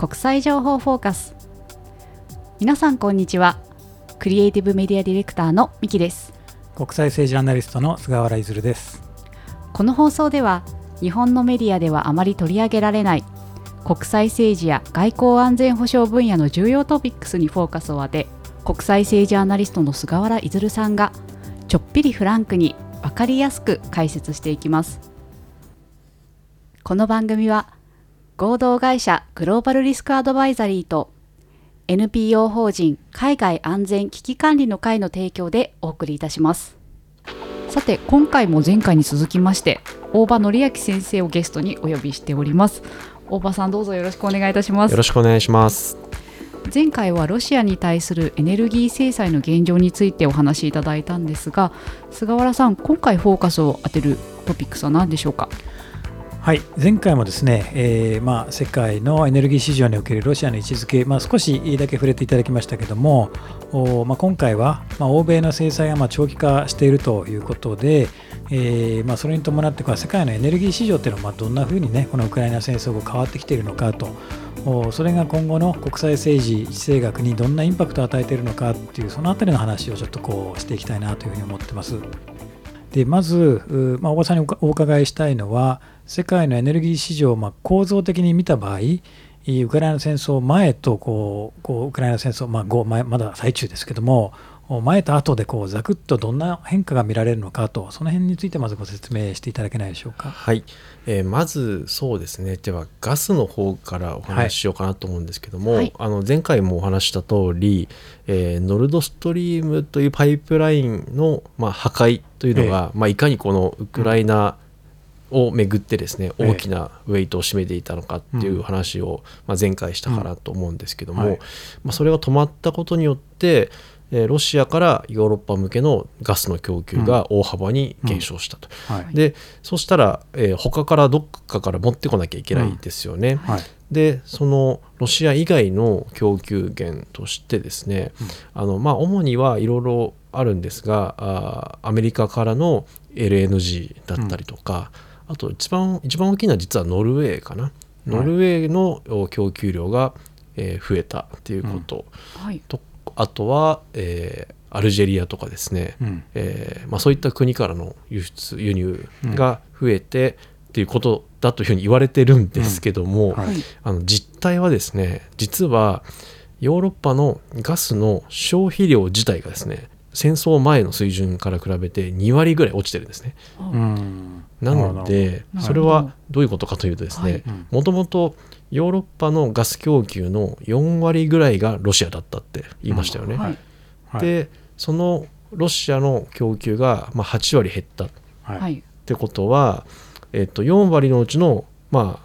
国際情報フォーカス。皆さんこんにちは。クリエイティブメディアディレクターのミキです。国際政治アナリストの菅原譲です。この放送では日本のメディアではあまり取り上げられない国際政治や外交安全保障分野の重要トピックスにフォーカスを当て国際政治アナリストの菅原譲さんがちょっぴりフランクに分かりやすく解説していきます。この番組は合同会社グローバルリスクアドバイザリーと NPO 法人海外安全危機管理の会の提供でお送りいたします。さて今回も前回に続きまして大場紀明先生をゲストにお呼びしております。大場さんどうぞよろしくお願いいたします。よろしくお願いします。前回はロシアに対するエネルギー制裁の現状についてお話しいただいたんですが菅原さん今回フォーカスを当てるトピックスは何でしょうか？はい前回もですね、えーまあ、世界のエネルギー市場におけるロシアの位置づけ、まあ、少しだけ触れていただきましたけども、おまあ、今回は、ま、欧米の制裁がま長期化しているということで、えーま、それに伴って世界のエネルギー市場っていうのはまどんなふうに、ね、このウクライナ戦争後変わってきているのかとそれが今後の国際政治、地政学にどんなインパクトを与えているのかっていうそのあたりの話をちょっとこうしていきたいなというふうに思ってます。でまず、まあ、大場さんにお伺いしたいのは世界のエネルギー市場をまあ構造的に見た場合ウクライナ戦争前とこうこうウクライナ戦争、まあ、後前まだ最中ですけども前と後でこうざくっとどんな変化が見られるのかとその辺についてまずご説明していただけないでしょうか。はい、えー、まずそうですね。ではガスの方からお話ししようかなと思うんですけども、はい、あの前回もお話した通り、えー、ノルドストリームというパイプラインの、まあ、破壊というのが、えー、まあ、いかにこのウクライナ、をめぐってですね大きなウェイトを占めていたのかっていう話を、まあ、前回したかなと思うんですけども、まあ、それが止まったことによってロシアからヨーロッパ向けのガスの供給が大幅に減少したと、うん。うんはい、でそしたら、えー、他からどっかから持ってこなきゃいけないですよね。うん。はい、でそのロシア以外の供給源としてですね、あのまあ、主にはいろいろあるんですがあアメリカからの LNG だったりとか、あと一番一番大きいのは実はノルウェーかな。ノルウェーの供給量が、えー、増えたっていうこと。とあとは、えー、アルジェリアとかですね、うん、えー、まあ、そういった国からの輸出輸入が増えて、っていうことだというふうに言われてるんですけども、うん。はい、あの実態はですね実はヨーロッパのガスの消費量自体がですね戦争前の水準から比べて2割ぐらい落ちてるんですね。なのでそれはどういうことかというとですねもともとヨーロッパのガス供給の4割ぐらいがロシアだったって言いましたよね。はい。はい、でそのロシアの供給がまあ8割減った、はい、ってことは、えっと、4割のうちの、まあ、ま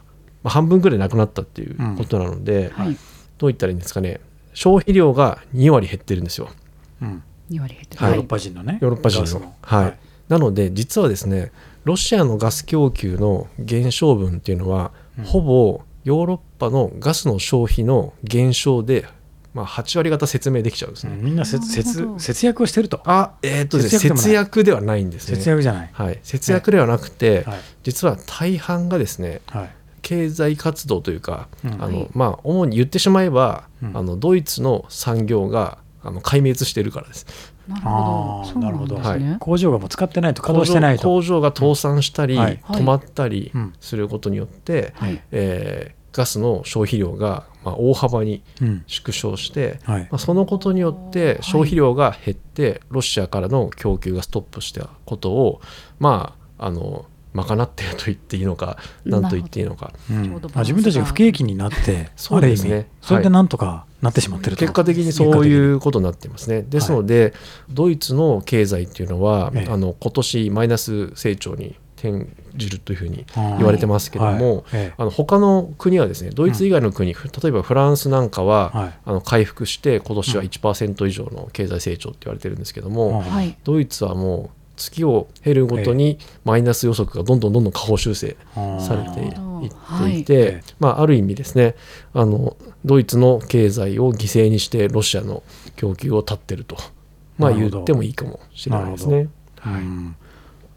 あ半分ぐらいなくなったっていうことなので、うん、どう言ったらいいんですかね。消費量が2割減ってるんですよ。うん、2割減ってる、ヨーロッパ人のね。ヨーロッパ人の。はい、なので実はですねロシアのガス供給の減少分っていうのは、うん、ほぼヨーロッパのガスの消費の減少で、まあ、8割方説明できちゃうんですね。みんな節節約をしてると。あ、えー、っと節約節約ではないんですね。節約じゃない。はい、節約ではなくて、はい、実は大半がですね、はい、経済活動というか、うん、あのまあ主に言ってしまえば、うん、あのドイツの産業があの壊滅しているからです。なるほど。なるほど。はい。工場がもう使ってないと稼働してないと。工場が倒産したり、止まったりすることによって、はい、えーガスの消費量がまあ大幅に縮小して、うんはい、まあ、そのことによって消費量が減ってロシアからの供給がストップしたことをまああの賄っていると言っていいのか何と言っていいのか、うん、自分たちが不景気になって そうですね。それでなんとかなってしまってる、はい、結果的にそういうことになっていますね。ですので、はい、ドイツの経済っていうのは、ええ、あの今年マイナス成長に転じるというふうに言われてますけども、はい、あの他の国はですねドイツ以外の国、うん、例えばフランスなんかは、はい、あの回復して今年は1%以上の経済成長って言われてるんですけども、はい、ドイツはもう月を経るごとにマイナス予測がどんどんどんどん下方修正されていってい。て、まあ、ある意味ですねあのドイツの経済を犠牲にしてロシアの供給を断ってると、まあ、言ってもいいかもしれないですね。はい。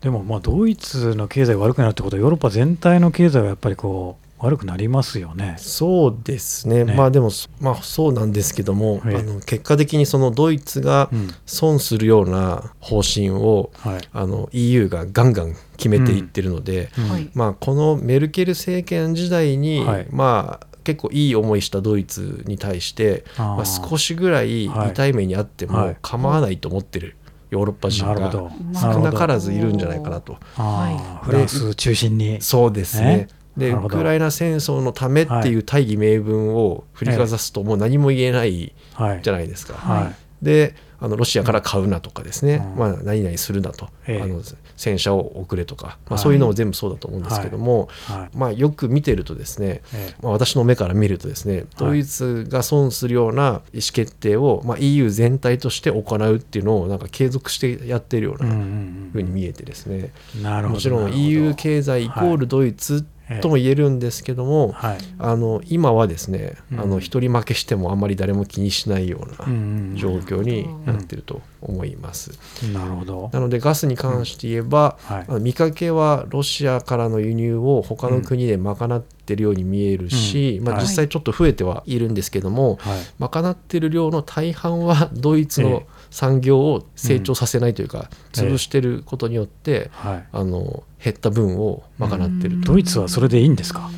でもまあドイツの経済悪くなるってことはヨーロッパ全体の経済はやっぱりこう悪くなりますよね。そうですね、ね。まあでも、まあ、そうなんですけども、ええ。あの結果的にそのドイツがうん。損するような方針を、はい。あの EU がガンガン決めていってるので、うん。はい。まあ、このメルケル政権時代に、はい。まあ、結構いい思いしたドイツに対してまあ、少しぐらいはい。痛い目にあってはい。も構わないと思ってるヨーロッパ人が少なからずいるんじゃないかなと。あー。い。フランス中心に。そうですねでウクライナ戦争のためっていう大義名分を振りかざすともう何も言えないはい。じゃないですか。はい。であのロシアから買うなとかですね、うん。まあ、何々するなと、ええ。あの戦車を送れとか、まあ、はい。そういうのも全部そうだと思うんですけども、はい。まあ、よく見てるとですね、えまあ、私の目から見るとですねドイツが損するような意思決定を、まあ、EU 全体として行うっていうのをなんか継続してやってるようなんふうに見えてですね、なるほどもちろん EU 経済イコールドイツはいとも言えるんですけども、はい。あの今はですね、うん。あの一人負けしてもあんまり誰も気にしないよううんうなん。状況になってると思います。なるほど。なのでガスに関して言えば、はい。あの見かけはロシアからの輸入を他の国で賄ってるように見えるし、まあ、うんはい。実際ちょっと増えてはいるんですけども、はい。賄ってる量の大半はドイツええ。の産業を成長させないというか、ええ潰してることによって、はい。あの減った分を賄ってると、ドイツはそれでいいんですか？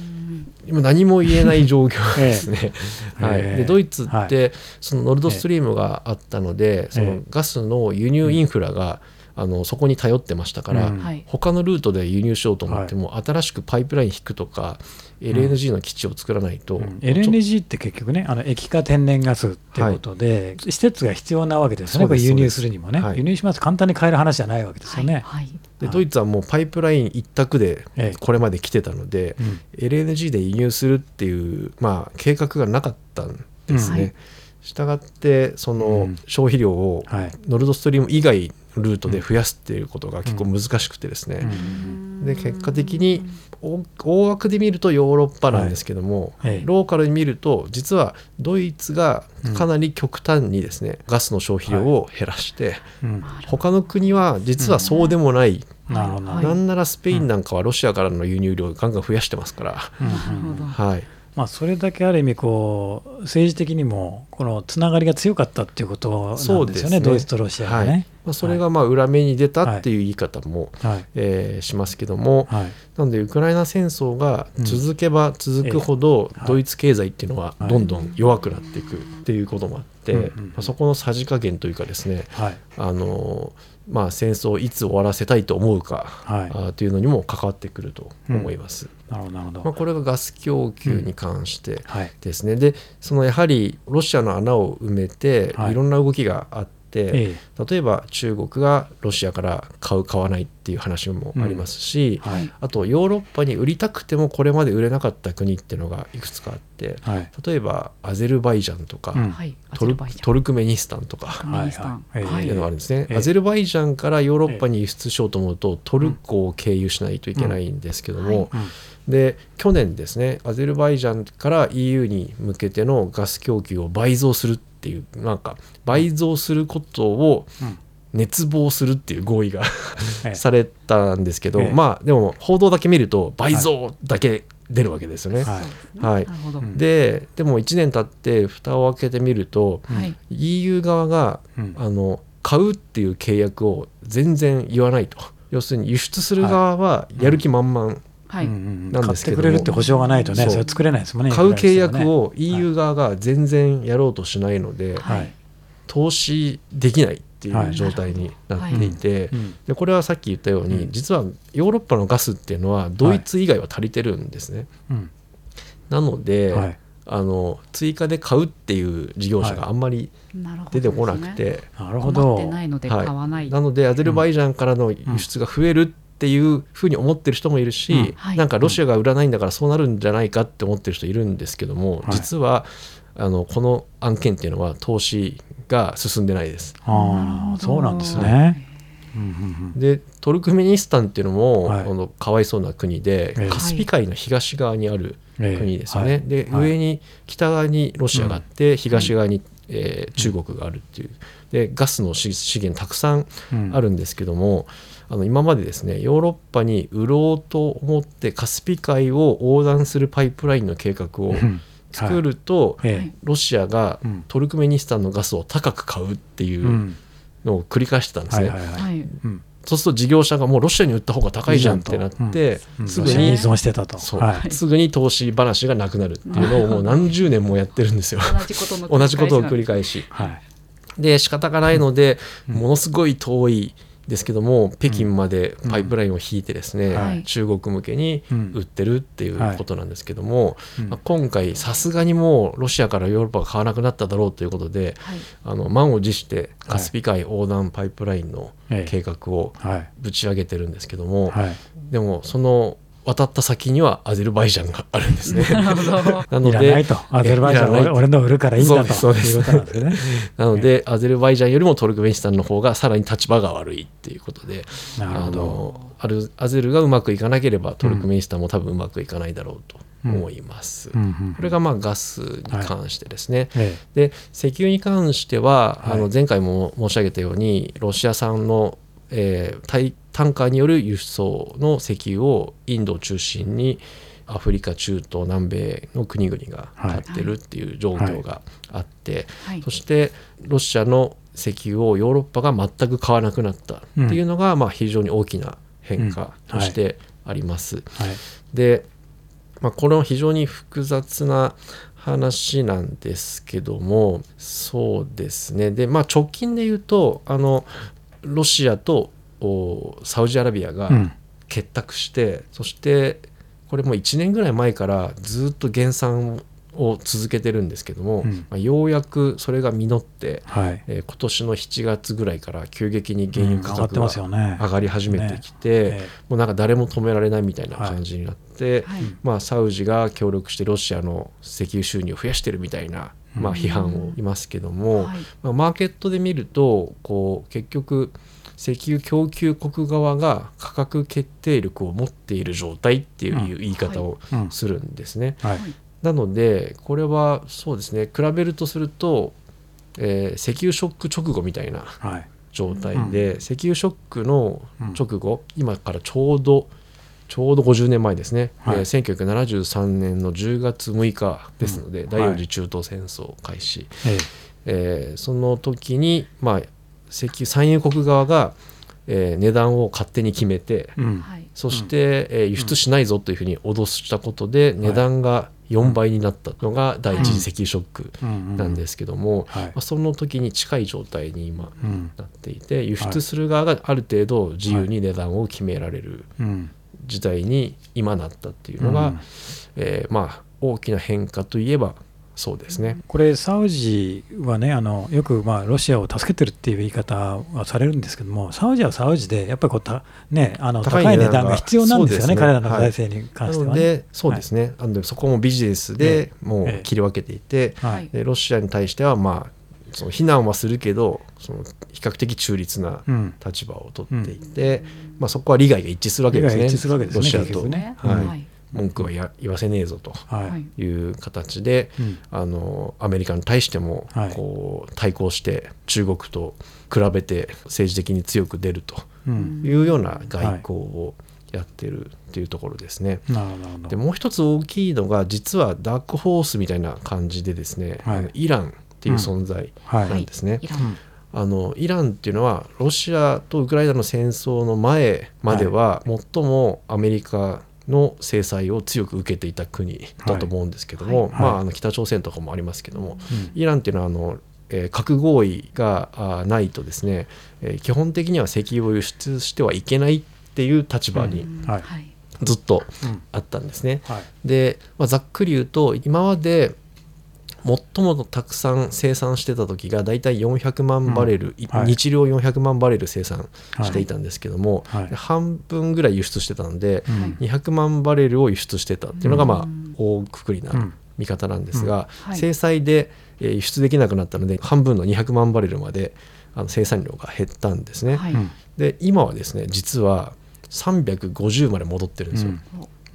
今何も言えない状況 ですね。ええ。はい、ええでドイツはってそのノルドストリームがあったので、そのガスの輸入インフラが、あのそこに頼ってましたから、うん。はい。他のルートで輸入しようと思っても、新しくパイプライン引くとか LNG の基地を作らないと、うん。LNG って結局ねあの液化天然ガスっていうことで、施設が必要なわけですよね。輸入するにもね、はい。輸入します。簡単に買える話じゃないわけですよね、はい。はい。でドイツはもうパイプライン一択でええ。これまで来てたので、うん。LNG で輸入するっていう、まあ、計画がなかったんですうん。ね。したがってそのうん。消費量をはい。ノルドストリーム以外のルートで増やすっていうことが結構難しくてですね、うんで結果的に大大枠で見るとヨーロッパなんですけども、はい。ええローカルに見ると実はドイツがかなり極端にですね、ガスの消費量を減らして、うん。他の国は実はそうでもない、なるほど、はい。なんならスペインなんかはロシアからの輸入量をガンガン増やしてますから、はい、まあ、それだけある意味こう政治的にもこのつながりが強かったっていうことなんですよねそうですね。ドイツとロシアがはい。ね。まあ、それがまあ裏目に出たっていう言い方も、はい。えーしますけども、はい。なのでウクライナ戦争が続けば続くほどええ。ドイツ経済っていうのははい。どんどん弱くなっていくっていうこともあって、うんうんまあそこのさじ加減というかですねはい。あのまあ、戦争をいつ終わらせたいと思うか、はい。あというのにも関わってくると思います。なるほどなるほど、まあ、これがガス供給に関してはい。ですね、でそのやはりロシアの穴を埋めてはい。いろんな動きがあって、え例えば中国がロシアから買う買わないっていう話もありますし、えはい。あとヨーロッパに売りたくてもこれまで売れなかった国っていうのがいくつかあってはい。例えばアゼルバイジャンとか、うん。はい。トルトルクメニスタンとかはいはい。はいっていうのがあるんですね、ええ。アゼルバイジャンからヨーロッパに輸出しようと思うとトルコを経由しないといけないんですけども、うんうん。で去年ですねアゼルバイジャンから EU に向けてのガス供給を倍増するっていうなんか倍増することをうん。熱望するっていう合意が ええ。されたんですけど、ええ。まあでも報道だけ見ると倍増だけ出るわけですよね。はい。はい。ででも1年経って蓋を開けてみると、うん。はい EU 側がうん。あの買うっていう契約を全然言わないと。要するに輸出する側はやる気満々、はい、買ってくれるって保証がないとねそれ作れないですもんね買う契約を EU 側が全然やろうとしないので、はい。投資できないっていはいう状態になっていて、うんでこれはさっき言ったように、うん。実はヨーロッパのガスっていうのはドイツ以外は足りてるんですね。うん。なので、はい。あの追加で買うっていう事業者があんまりなるほど出てこなくて、なるほど。ないので買わない、なのでアゼルバイジャンからの輸出が増えるっていうふうに思ってる人もいるし、うん。はい。なんかロシアが売らないんだからそうなるんじゃないかって思ってる人いるんですけども、はい。実はあのこの案件っていうのは投資が進んでないです。ああそうなんですね。うんうんうん。でトルクメニスタンっていうのも、はい。このかわいそうな国で、ええ。カスピ海の東側にあるええ。国ですよね。はい。で、はい。上に北側にロシアがあって、東側に、えー中国があるっていう。でガスの資資源たくさんうん。あるんですけども、あの今までですねヨーロッパに売ろうと思ってカスピ海を横断するパイプラインの計画をうん。作ると、ええ。ロシアがうん。トルクメニスタンのガスを高く買うっていううん。のを繰り返してたんですね。はいはいはい。はい。うん。そうすると事業者がもうロシアに売った方が高いじゃんってなって、うん。すぐに依存してたと。そう、はい。すぐに投資話がなくなるっていうのを もう何十年もやってるんですよ。同じこと を繰りり返し。はい。で仕方がないので、うん。ものすごい遠いですけども北京までパイプラインを引いてですね、はい。中国向けにうん。売ってるっていうことなんですけども、うん。まあ、今回さすがにもうロシアからヨーロッパが買わなくなっただろうということではい。あの満を持してカスピ海横断パイプラインのええ。計画をはい。ぶち上げてるんですけども、はい。でもその渡った先にはアゼルバイジャンがあるんですね。なるほど。なのでいらないと。アゼルバイジャン俺俺の売るからいいんだと。そうですいうことなんですね。なので、アゼルバイジャンよりもトルクメニスタンの方がさらに立場が悪いっていうことであなるほど。のアルアゼルがうまくいかなければトルクメニスタンも多分うまくいかないだろうと思います。うんうんこれがまあガスに関してですね。えで石油に関しては、はい。あの前回も申し上げたようにロシア産の、えータイタンカーによる輸送の石油をインドを中心にアフリカ中東南米の国々が買ってるっていう状況があって、はい。そしてロシアの石油をヨーロッパが全く買わなくなったっていうのが、まあ、非常に大きな変化としてあります。で、まあ、これは非常に複雑な話なんですけどもそうですね。で、まあ、直近で言うとあのロシアとおサウジアラビアがうん。結託して、そしてこれも1年ぐらい前からずっと減産を続けてるんですけども、うん。まあ、ようやくそれが実って、はい。えー今年の7月ぐらいから急激に原油価うん上がって格がますよね。上がり始めてきて、えもうなんか誰も止められないみたいな感じになって、はい。まあ、サウジが協力してロシアの石油収入を増やしてるみたいな、まあ、批判をいますけども、はい。まあ、マーケットで見るとこう結局石油供給国側が価格決定力を持っている状態っていう言い方をするんですね。はい。なのでこれはそうですね比べるとすると、えー石油ショック直後みたいなはい。状態で、石油ショックの直後、今からちょうどちょうど50年前ですね、はい。えー1973年の10月6日ですので、うん。第四次中東戦争開始、え。えーその時に、まあ、石油産油国側が、えー値段を勝手に決めて、えうん。はい。そして、えー輸出しないぞというふうに脅したことで、値段が4倍になったのが第一次石油ショックうん。なんですけども、はい。まあ、その時に近い状態に今うんなっていて輸出する側がある程度自由に値段を決められるうん。時代に今なったっていうのが、うん。えーまあ大きな変化といえばそうですね。これサウジはねあのよくまあロシアを助けてるっていう言い方はされるんですけどもサウジはサウジでやっぱりこうた、ね、あの高い値段が必要なんですよねね。彼らの財政にな関しては、ね。のでそうですね、あのそこもビジネスでもえ。えう切り分けていて、はい。でロシアに対してはまあその非難はするけどその比較的中立なうん。立場を取っていて、まあ、そこは利害が一致するわけですね。するわけですねロシアと、ね。はい。はい文句はや言わせねえぞとはい。う形で、うん。あのアメリカに対してもはい。こう対抗して中国と比べて政治的に強く出るとうん。いうような外交をやってるっていうところですね。でもう一つ大きいのが実はダークホースみたいな感じでですね、イランっていう存在はい。なんですね。あのイランっていうのはロシアとウクライナの戦争の前までは最もアメリカの制裁を強く受けていた国だと思うんですけども、はい。まあ、はい。あの北朝鮮とかもありますけども、うん。イランっていうのはあの、えー核合意がないとですね、えー基本的には石油を輸出してはいけないっていう立場にうん。はい。はい。ずっとうん。あったんですね。はい。で、まあ、ざっくり言うと今まで最もたくさん生産してた時が大体400万バレル、いはい。日量400万バレル生産していたんですけども、はい。で半分ぐらい輸出してたので、うん。200万バレルを輸出してたっていうのが、まあうん大くくりなうん。見方なんですが、はい。制裁でえー輸出できなくなったので半分の200万バレルまであの生産量が減ったんですね。はい。うん。で今はですね実は350まで戻ってるんですよ。うん。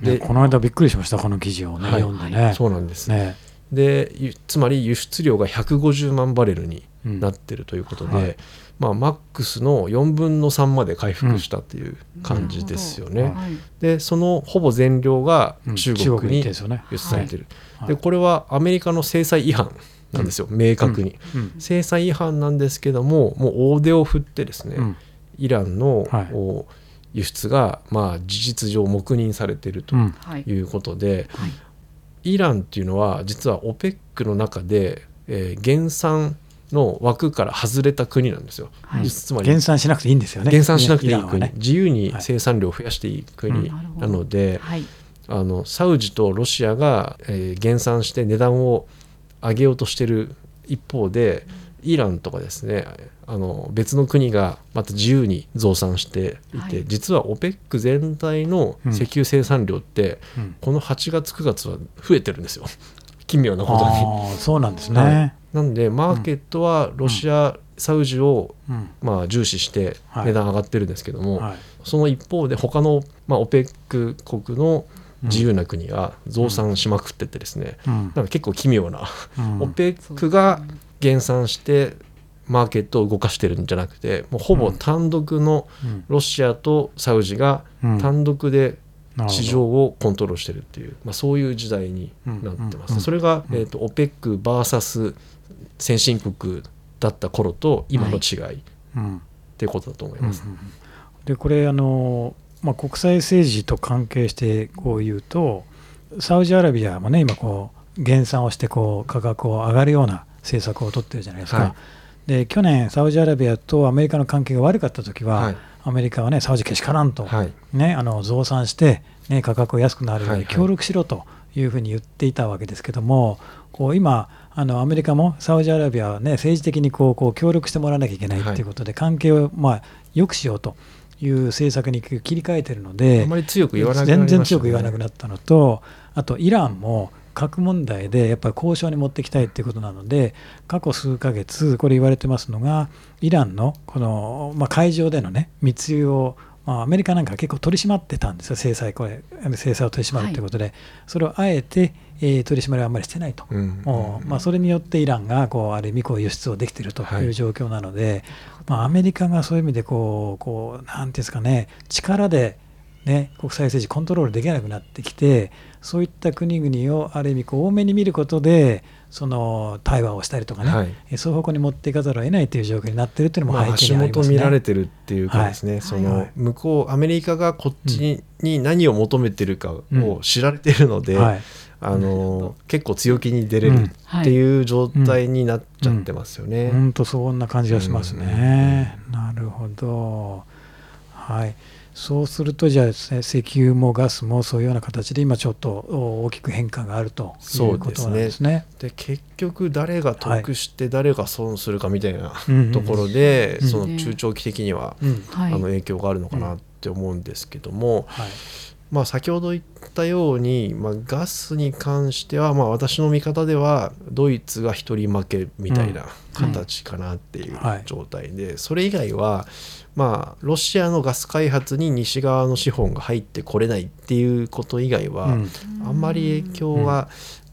でねこの間びっくりしましたこの記事をね、はい。読んでね。そうなんです、ねでゆつまり輸出量が150万バレルになってるということで、うんはい。まあ、マックスの4分の3まで回復したっていう感じですよね。うんはい。でそのほぼ全量がうん。中中国国に輸出されてる、はい。でこれはアメリカの制裁違反なんですよ、明確に、うん。制裁違反なんですけどももう大手を振ってですね、うん。イランの、はい。お輸出がまあ事実上黙認されているとい。いうことで、はいイランっていうのは実は OPEC の中で、えー減産の枠から外れた国なんですよ。はい。つまり減産しなくていいんですよね。減産しなくていい国、ね自由にはい生産量を増やしていい国うん。なので、はい。あのサウジとロシアが、えー減産して値段を上げようとしてる一方でイランとかですねあの別の国がまた自由に増産していて、はい。実は OPEC 全体の石油生産量って、うん。この8月9月は増えてるんですよ。奇妙なことに。ああそうなんですね、はい。なんでマーケットはロシア、サウジを、うん。まあ、重視してはい。値段上がってるんですけども、はい。その一方で他の、まあ、OPEC 国の自由な国が増産しまくっててですね、うん。なんか結構奇妙な、うん。OPEC が減産してマーケットを動かしてるんじゃなくてもうほぼ単独のうん。ロシアとサウジがうん。単独で市場をコントロールしてるっていう、まあ、そういう時代になってます、うんそれが、うん。えー、と OPECVS 先進国だった頃と今の違いっうん。ていうことだと思います。でこれあの、まあ、国際政治と関係してこう言うとサウジアラビアもね今こう減産をしてこう価格を上がるような政策を取ってるじゃないですか、はいで去年サウジアラビアとアメリカの関係が悪かった時は、はい。アメリカはねサウジけしからんと、はい。ね、あの増産して、ね、価格を安くなるようにはいはい。協力しろというふうに言っていたわけですけども、こう今あのアメリカもサウジアラビアは、ね、政治的にこうこう協力してもらわなきゃいけないとい。うことで、関係を、まあ、良くしようという政策に切り替えてるのであまり強く言わなくなね。全然強く言わなくなったのとあとイランも核問題でやっぱり交渉に持っていきたいということなので過去数ヶ月これ言われてますのがイランのこの、まあ、海上でのね密輸をまあ、アメリカなんか結構取り締まってたんですよ、制裁、これ、制裁を取り締まるということで、それをあえて、えー取り締まりはあんまりしてないと、うんもうまあ、それによってイランがこうある意味こう輸出をできているとはい。いう状況なので、まあ、アメリカがそういう意味でこう、こうなんていうんですかね、力で、ね、国際政治コントロールできなくなってきて、そういった国々をある意味こう多めに見ることで、その対話をしたりとかね、はい。えそういう方向に持っていかざるを得ないという状況になっているというのも背景にありますね。元見られてるっていうかですね、はい。そはいの向こうアメリカがこっちに,、に何を求めてるかうん。を知られてるので、はい。あの結構強気に出れるうん。っていう状態になっちゃってますよね。本当そんな感じがしますね。なるほど。はい。そうするとじゃあですね、石油もガスもそういうような形で今ちょっとお大きく変化があるということなんですね。で結局誰が得して誰が損するかみたいなところで、うんその中長期的には、うん。はいあの影響があるのかなって思うんですけども、はい。まあ、先ほど言ったように、まあ、ガスに関しては、まあ、私の見方ではドイツが一人負けみたいな形かなっていうはい。状態で、それ以外は、まあ、ロシアのガス開発に西側の資本が入ってこれないっていうこと以外は、うん。あんまり影響は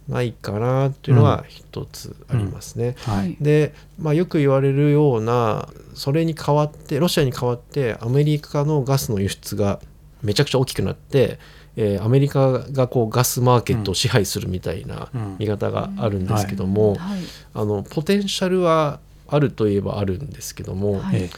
ないかなっていうのは一つありますね。はい。で、まあ、よく言われるようなそれに代わってロシアに代わってアメリカのガスの輸出がめちゃくちゃ大きくなって、えーアメリカがこうガスマーケットを支配するみたいなうん。見方があるんですけども、はい。あのポテンシャルはあるといえばあるんですけども、はい。え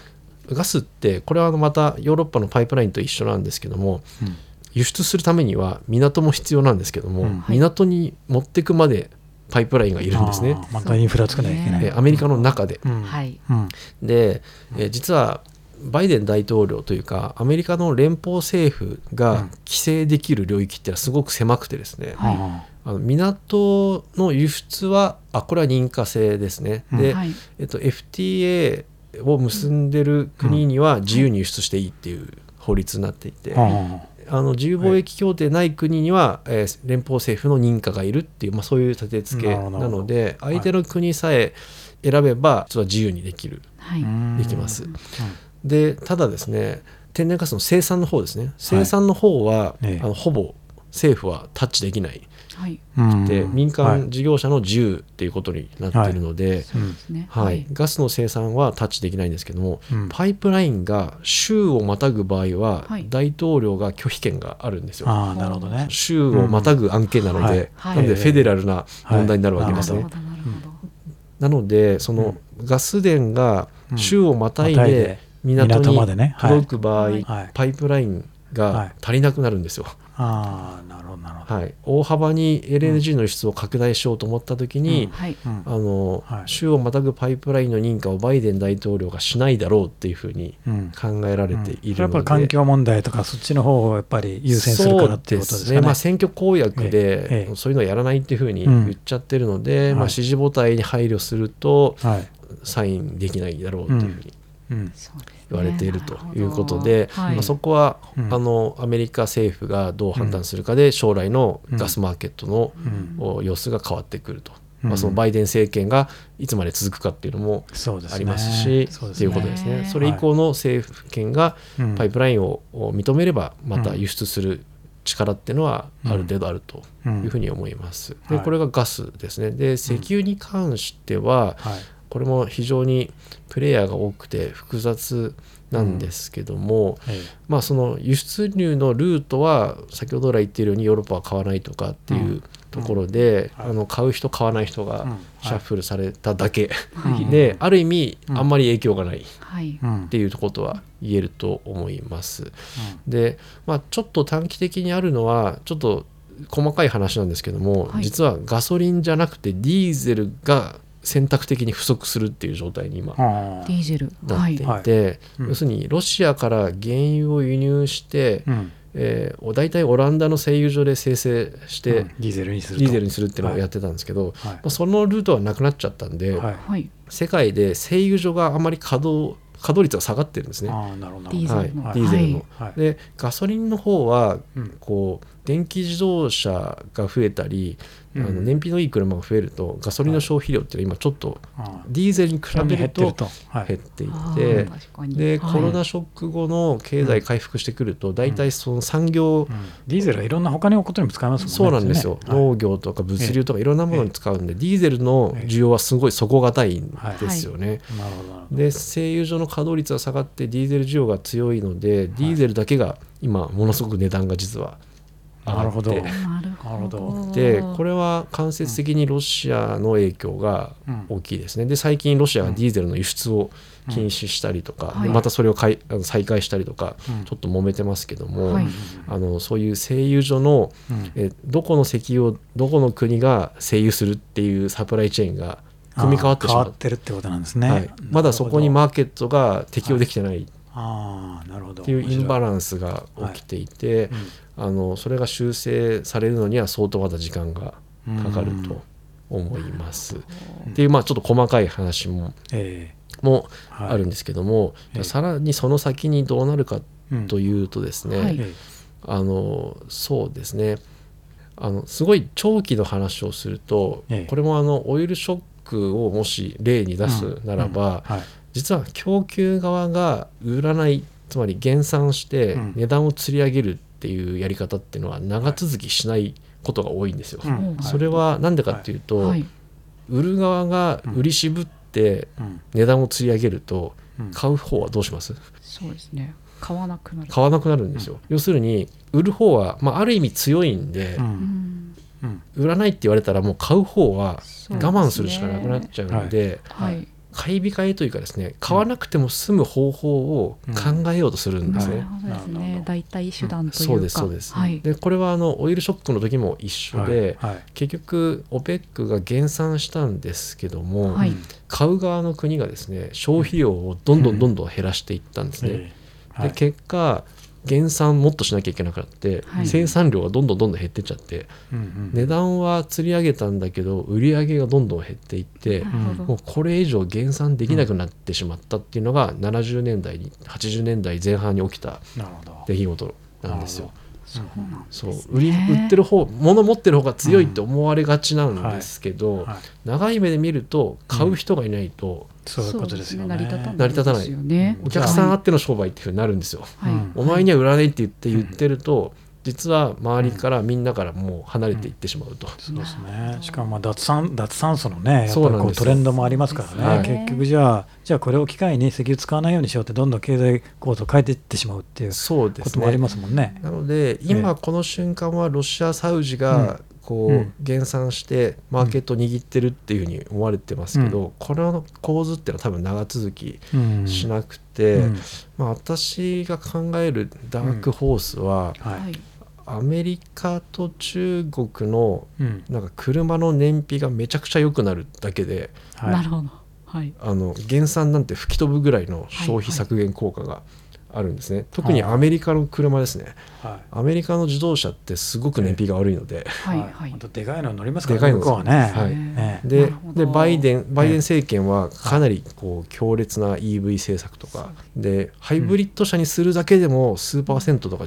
ガスってこれはあのまたヨーロッパのパイプラインと一緒なんですけどもえうん。輸出するためには港も必要なんですけども、うん。港に持ってくまでパイプラインがいるんですね。またインフラ作らなきゃいけない。えーアメリカの中で、うん。で、えー実はバイデン大統領というかアメリカの連邦政府うん。が規制できる領域ってのはすごく狭くてですね、はいああの港の輸出はあこれは認可制ですね、うん。で、はい。えっと、FTA を結んでる国には自由に輸出していいっていう法律になっていて、ーああの自由貿易協定ない国には、えー連邦政府の認可がいるっていう、まあ、そういう立て付けなのではい。相手の国さえ選べば実は自由にできる。はい。ーできます。うんでただですね天然ガスの生産の方ですね。生産の方は、ええ。あのほぼ政府はタッチできない。はい。うん。で民はい。間事業者の自由っていうことになっているので、そうですね。はい。ガスの生産はタッチできないんですけども、うん。パイプラインが州をまたぐ場合は、はい。大統領が拒否権があるんですよ。ああなるほどね。州をまたぐ案件なので、うん。はい。はいなのでフェデラルな問題になるわけですね。なのでそのガス田が州をまたい。でまたい。で港までね。はい。届く場合、はい。はいパイプラインが足りなくなるんですよ。ああなるほどなるほど。はい、大幅に LNG の輸出を拡大しようと思った時に、はい。うん。あのはい。州をまたぐパイプラインの認可をバイデン大統領がしないだろうっていうふうにうん。考えられているので、うん。それやっぱり環境問題とかそっちの方をやっぱり優先するからっていうことですかね。まあ、選挙公約えでえそういうのはやらないっていうふうに言っちゃってるので、うん。はい。まあ、支持母体に配慮するとはい。サインできないだろうというふうに言われているということで、はいまあ、そこは、うん。あのアメリカ政府がどう判断するかで将来のガスマーケットのうん。お様子が変わってくると、うん。まあ、そのバイデン政権がいつまで続くかっていうのも。ありますしそうですっていうことですね。ねそれ以降の政府権がうん。パイプラインを認めればまた輸出する力っていうのはある程度あるというふうに思います。ではい。これがガスですね。で石油に関してははい。これも非常にプレイヤーが多くて複雑なんですけども、えまあその輸出入のルートは先ほど来言っているようにヨーロッパは買わないとかっていうところで、はい。あの買う人買わない人がうん。シャッフルされただけ、はいである意味うん。あんまり影響がないっていうことは言えると思います。で、まあ、ちょっと短期的にあるのはちょっと細かい話なんですけども、はい。実はガソリンじゃなくてディーゼルが選択的に不足するっていう状態に今ディーゼル。なっていて、要するにロシアから原油を輸入して、うん。えー大体オランダの製油所で生成して、うん。ディーゼルにすると。ディーゼルにするっていうのをやってたんですけど、はい。まあ、そのルートはなくなっちゃったんで、世界で製油所があまり稼働稼働率が下がってるんですね。ああなるほど。なディーゼルの。はい。ディーゼルの。はい。でガソリンの方はうん。こう電気自動車が増えたり、うんあの燃費のいい車が増えるとガソリンの消費量っていうのは今ちょっとディーゼルに比べると減ってい。てではい。コロナショック後の経済回復してくると大体その産業うん。ディーゼルはいろんな他のことにも使えますもんね。そうなんですよ、はい。農業とか物流とかいろんなものに使うんで、ディーゼルの需要はすごい底堅いんですよね。で製油所の稼働率が下がってディーゼル需要が強いので、ディーゼルだけが今ものすごく値段が実は上がってでこれは間接的にロシアの影響がうん。大きいですね。で最近ロシアがディーゼルの輸出を禁止したりとか、またそれをかいあの再開したりとか、うん。ちょっと揉めてますけども、はい。あのそういう製油所のうん。えどこの石油をどこの国が製油するっていうサプライチェーンが組み替わってしまっ、てるってことなんですね、はい、まだそこにあマーケットが適用できてないっあーなるほど。ていうインバンランスが起きていて、あのそれが修正されるのには相当まだ時間がかかると思います。っていうまあちょっと細かい話もえもはい。あるんですけども、ええ。さらにその先にどうなるかというとですね、はい。えあのそうですね。あのすごい長期の話をすると、ええ。これもあのオイルショックをもし例に出すならば、うん。はい。実は供給側が売らないつまり減産してうん。値段を釣り上げるっていうやり方っていうのは長続きしないことが多いんですよ。うん。それは何でかっていうと、はい。売る側が売り渋ってうん。値段を釣り上げるとうん。買う方はどうします？そうですね。買わなくなる。買わなくなるんですよ。要するに売る方は、まあ、ある意味強いんで、うん。売らないって言われたらもう買う方は我慢するしかなくなっちゃうのではい買い控えというかですね買わなくても済む方法を考えようとするんですね。なるほどですなるほど。ね代替手段というか。そうですそうです、はい。でこれはあのオイルショックの時も一緒で、はい。はい。結局 OPEC が減産したんですけども、はい。買う側の国がですね消費量をどんどんどんどん減らしていったんですね。で結果減産もっとしなきゃいけなくなって、はい。生産量がどんどんどんどん減ってっちゃってうんうん値段は釣り上げたんだけど売り上げがどんどん減っていってなるほど。もうこれ以上減産できなくなってしまったっていうのが70年代に80年代前半に起きた出来事なんですよ。そうなんそうですね。売り売ってる方物持ってる方が強いって思われがちなんですけど、はい。長い目で見ると買う人がいないとそういうことですよね。成り立たない。ね。お客さんあっての商売っていうふうになるんですよ。はい。うん。お前には売らないって言って言ってると実は周りからみんなからもう離れていってしまうと、そうですね。しかもまあ脱酸脱酸素のねやっぱりこうトレンドもありますからね、はい。結局じゃあじゃあこれを機会に石油使わないようにしようってどんどん経済構造を変えていってしまうっていうそうですね。こともありますもんね。なので今この瞬間はロシアサウジがこう減産してマーケットを握ってるっていうふうに思われてますけど、これの構図っていうのは多分長続きうん。しなくて、うん。まあ、私が考えるダークホースは、アメリカと中国のうん。なんか車の燃費がめちゃくちゃ良くなるだけではい。なるほど。はい。あの減産なんて吹き飛ぶぐらいの消費削減効果があるんですね、特にアメリカの車ですね。はい。アメリカの自動車ってすごく燃費が悪いので、はいはい。本当でかいの乗りますからでかいのね。はい。ねででバイデンバイデン政権はかなりこう強烈な EV 政策とかでハイブリッド車にするだけでも数パーセントとか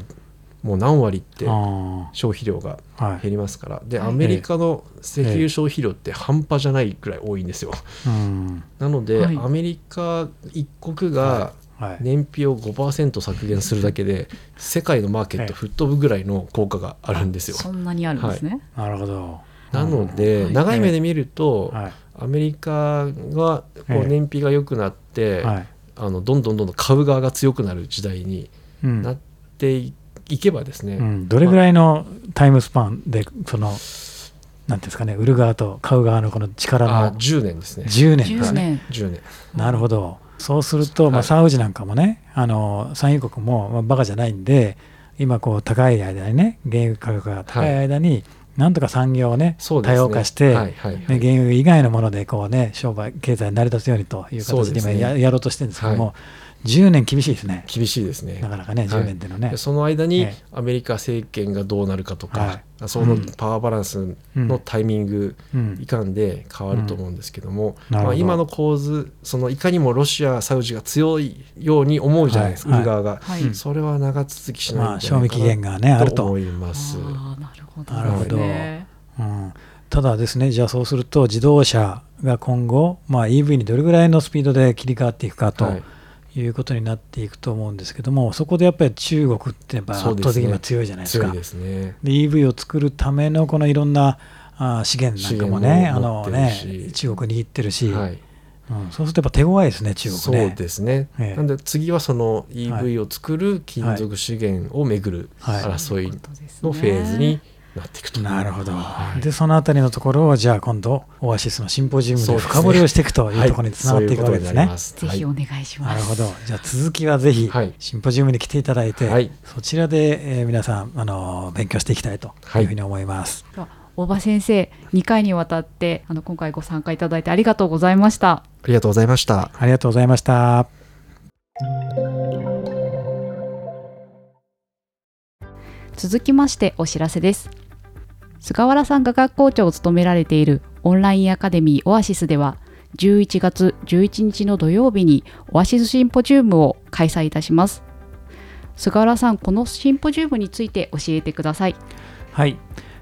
もう何割ってあ消費量が減りますから。ではいアメリカの石油消費量って半端じゃないくらい多いんですよ。うん。なのではい。アメリカ一国がはい。燃費を5%削減するだけで世界のマーケット吹っ飛ぶぐらいの効果があるんですよ。そんなにあるんですね、なるほど。なのではい長い目で見るとはい。アメリカがこええ。う燃費が良くなって、はい。あのどんどんどんどん買う側が強くなる時代にうん。なっていけばですね、うん、どれぐらいのタイムスパンでそのなんていうんですかね売る側と買う側のこの力あの10年ですね。10年です10ね。年。10年。なるほど。そうすると、まあ、はいサウジなんかもねあの産油国も、まあ、バカじゃないんで今こう高い間にね原油価格が高い間に、なんとか産業をね多様化して、はいはいはい。ね、原油以外のものでこう、ね、商売経済成り立つようにという形で今や,、やろうとしてるんですけども、は10年厳しいですね。厳しいですね。なかなかねはい。10年っていうのはね。でその間にええ。アメリカ政権がどうなるかとか、はい。そのうん。パワーバランスうんのタイミングうん。いかんで変わると思うんですけども、まあ、今の構図そのいかにもロシアサウジが強いように思うじゃないですか、はい。側が、はい。それは長続きしないまあ、んじゃないか賞味期限ながねあるとと思います。なるほどなるほうん、ただですね、じゃあそうすると自動車が今後、まあ、EV にどれぐらいのスピードで切り替わっていくかとはいいうことになっていくと思うんですけども、そこでやっぱり中国ってやっぱ圧倒的に今強いじゃないですか。ですね。で EV を作るためのこのいろんなあ資源なんかもね、あのね中国握ってるし、はい、うん、そうするとやっぱ手強いですね、中国そうね。ですね、ええ。なんで次はその EV を作る金属資源をめぐるはい。争い。そうですねのフェーズになっていくと。なるほど、はいでそのあたりのところをじゃあ今度オアシスのシンポジウムで深掘りをしていくというところにつながっていくわけですね。ぜひお願いします、なるほど。じゃあ続きはぜひはいシンポジウムに来ていただいて、はいそちらで、えー皆さんあの勉強していきたいというふうに思います。では大場先生2回にわたってあの今回ご参加いただいてありがとうございましたありがとうございました。ありがとうございました。続きましてお知らせです菅原さんが学校長を務められているオンラインアカデミーオアシスでは11月11日の土曜日にオアシスシンポジウムを開催いたします。菅原さんこのシンポジウムについて教えてください。はい、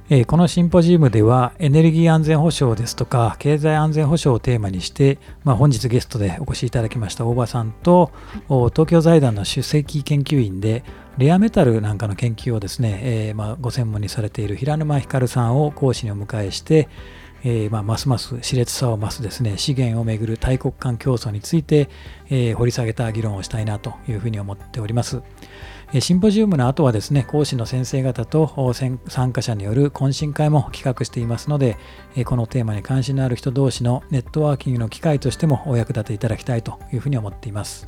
えーこのシンポジウムではエネルギー安全保障ですとか経済安全保障をテーマにして、まあ、本日ゲストでお越しいただきました大場さんと、お東京財団の首席研究員でレアメタルなんかの研究をですね、えーまあ、ご専門にされている平沼光さんを講師にお迎えして、えーまあ、ますます熾烈さを増すですね資源をめぐる大国間競争について、えー掘り下げた議論をしたいなというふうに思っております。シンポジウムの後はですね講師の先生方と参加者による懇親会も企画していますので、このテーマに関心のある人同士のネットワーキングの機会としてもお役立ていただきたいというふうに思っています。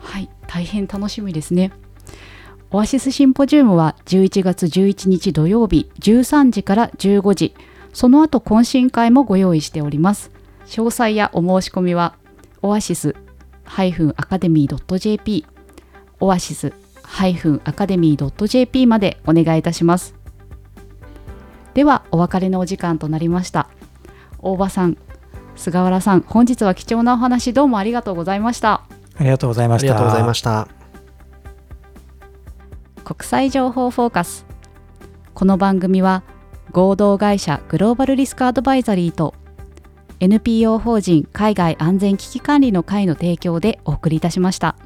はい大変楽しみですねオアシスシンポジウムは11月11日土曜日13時から15時。その後懇親会もご用意しております。詳細やお申し込みはオアシス -academy.jp オアシス -academy.jp までお願いいたします。ではお別れのお時間となりました。大場さん菅原さん本日は貴重なお話どうもありがとうございました。ありがとうございました。ありがとうございました。国際情報フォーカスこの番組は合同会社グローバルリスクアドバイザリーと NPO 法人海外安全危機管理の会の提供でお送りいたしました。